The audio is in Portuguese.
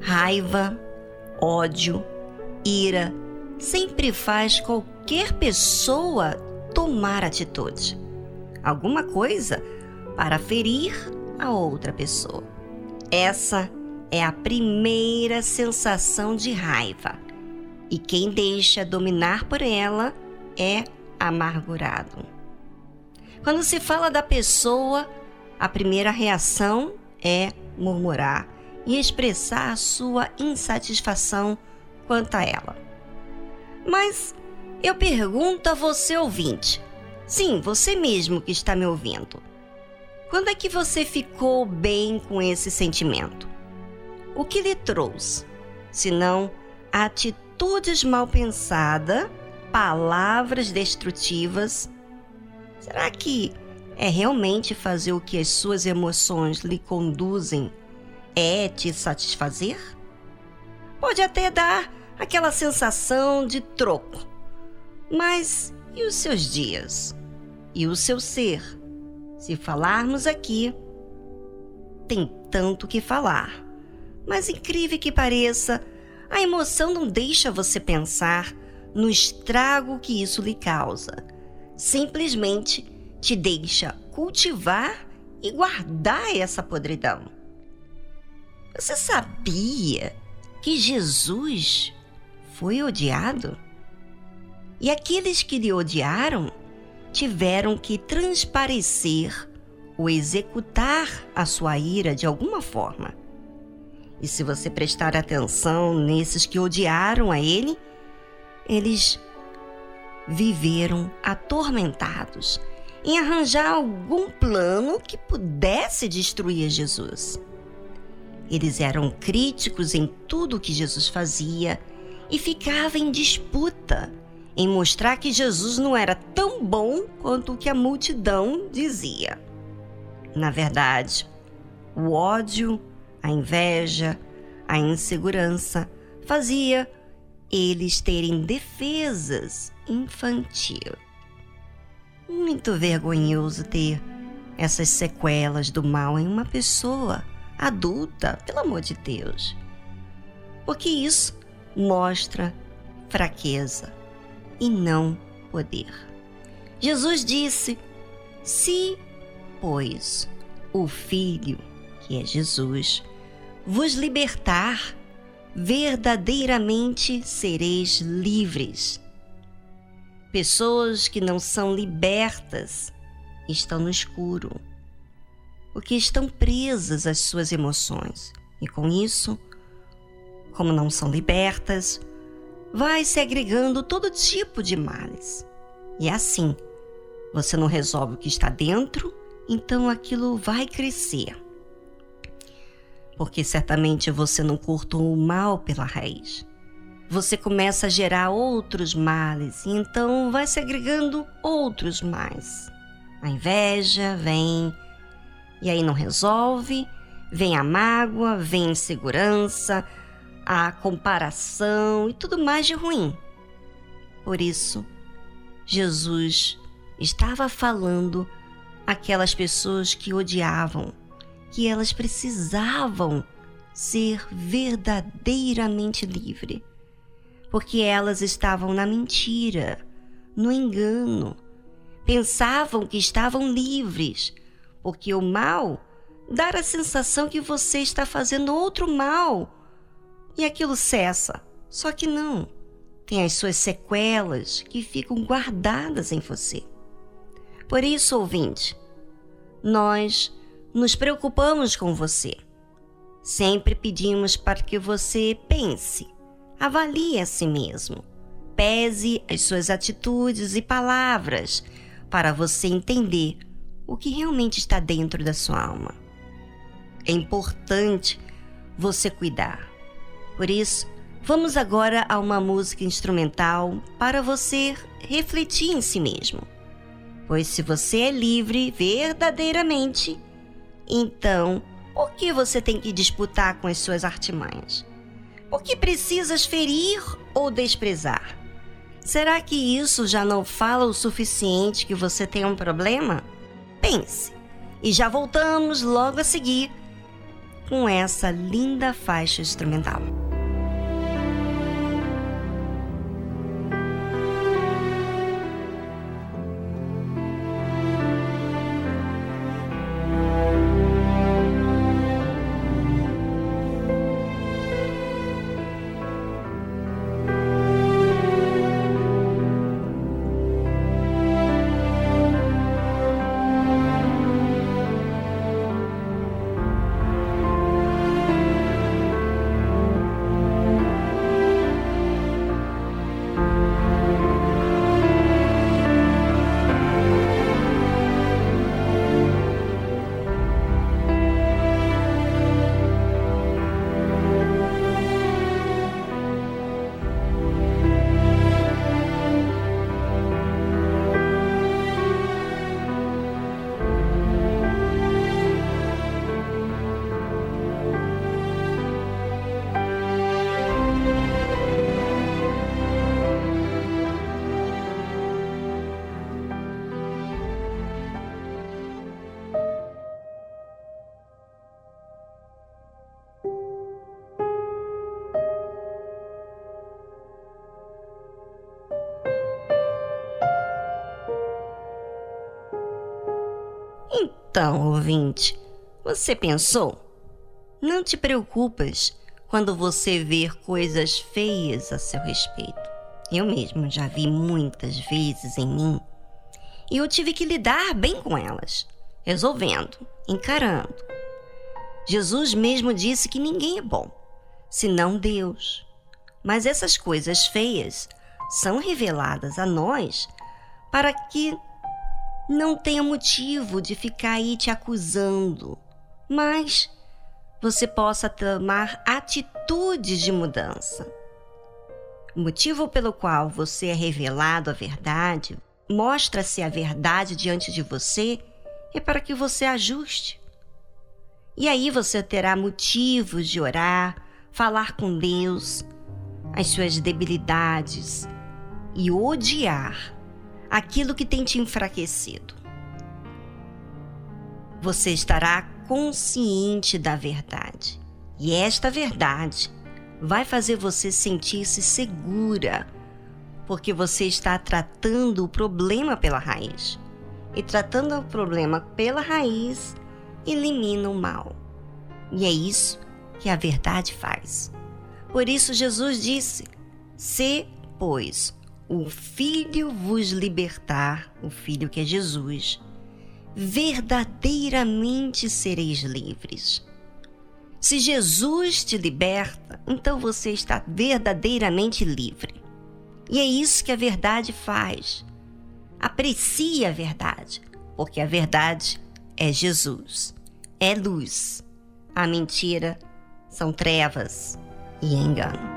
Raiva, ódio, ira sempre faz qualquer pessoa tomar atitude. Alguma coisa para ferir a outra pessoa. Essa é a primeira sensação de raiva. E quem deixa dominar por ela é amargurado. Quando se fala da pessoa, a primeira reação é murmurar e expressar a sua insatisfação quanto a ela. Mas eu pergunto a você ouvinte, sim, você mesmo que está me ouvindo, quando é que você ficou bem com esse sentimento? O que lhe trouxe? Senão atitudes mal pensadas, palavras destrutivas? Será que é realmente fazer o que as suas emoções lhe conduzem é te satisfazer? Pode até dar aquela sensação de troco. Mas e os seus dias? E o seu ser? Se falarmos aqui, tem tanto que falar. Mas incrível que pareça, a emoção não deixa você pensar no estrago que isso lhe causa. Simplesmente te deixa cultivar e guardar essa podridão. Você sabia que Jesus foi odiado? E aqueles que lhe odiaram tiveram que transparecer ou executar a sua ira de alguma forma. E se você prestar atenção nesses que odiaram a ele, eles viveram atormentados em arranjar algum plano que pudesse destruir Jesus. Eles eram críticos em tudo que Jesus fazia e ficavam em disputa em mostrar que Jesus não era tão bom quanto o que a multidão dizia. Na verdade, o ódio, a inveja, a insegurança fazia eles terem defesas infantil. Muito vergonhoso ter essas sequelas do mal em uma pessoa adulta, pelo amor de Deus. Porque isso mostra fraqueza e não poder. Jesus disse: Se, pois, o Filho, que é Jesus, vos libertar, verdadeiramente sereis livres. Pessoas que não são libertas estão no escuro, porque estão presas às suas emoções e com isso, como não são libertas, vai se agregando todo tipo de males. E assim, você não resolve o que está dentro, então aquilo vai crescer. Porque certamente você não cortou o mal pela raiz. Você começa a gerar outros males, e então vai se agregando outros mais. A inveja vem, e aí não resolve, vem a mágoa, vem a insegurança, a comparação e tudo mais de ruim. Por isso, Jesus estava falando aquelas pessoas que odiavam, que elas precisavam ser verdadeiramente livre, porque elas estavam na mentira, no engano, pensavam que estavam livres, porque o mal dá a sensação que você está fazendo outro mal e aquilo cessa. Só que não. Tem as suas sequelas que ficam guardadas em você. Por isso, ouvinte, nós nos preocupamos com você. Sempre pedimos para que você pense, avalie a si mesmo, pese as suas atitudes e palavras para você entender o que realmente está dentro da sua alma. É importante você cuidar por isso, vamos agora a uma música instrumental para você refletir em si mesmo. Pois se você é livre verdadeiramente, então Por que você tem que disputar com as suas artimanhas? Por que precisas ferir ou desprezar? Será que isso já não fala o suficiente que você tem um problema? Pense. E já voltamos logo a seguir com essa linda faixa instrumental. Então, ouvinte, você pensou? Não te preocupas quando você ver coisas feias a seu respeito. Eu mesmo já vi muitas vezes em mim e eu tive que lidar bem com elas, resolvendo, encarando. Jesus mesmo disse que ninguém é bom, senão Deus. Mas essas coisas feias são reveladas a nós para que não tenha motivo de ficar aí te acusando, mas você possa tomar atitudes de mudança. O motivo pelo qual você é revelado a verdade, mostra-se a verdade diante de você, é para que você ajuste. E aí você terá motivos de orar, falar com Deus, as suas debilidades e odiar aquilo que tem te enfraquecido. Você estará consciente da verdade. E esta verdade vai fazer você sentir-se segura, porque você está tratando o problema pela raiz. E tratando o problema pela raiz, elimina o mal. E é isso que a verdade faz. Por isso, Jesus disse: Se, pois, o Filho vos libertar, o Filho que é Jesus, verdadeiramente sereis livres. Se Jesus te liberta, então você está verdadeiramente livre. E é isso que a verdade faz. Aprecie a verdade, porque a verdade é Jesus, é luz. A mentira são trevas e engano.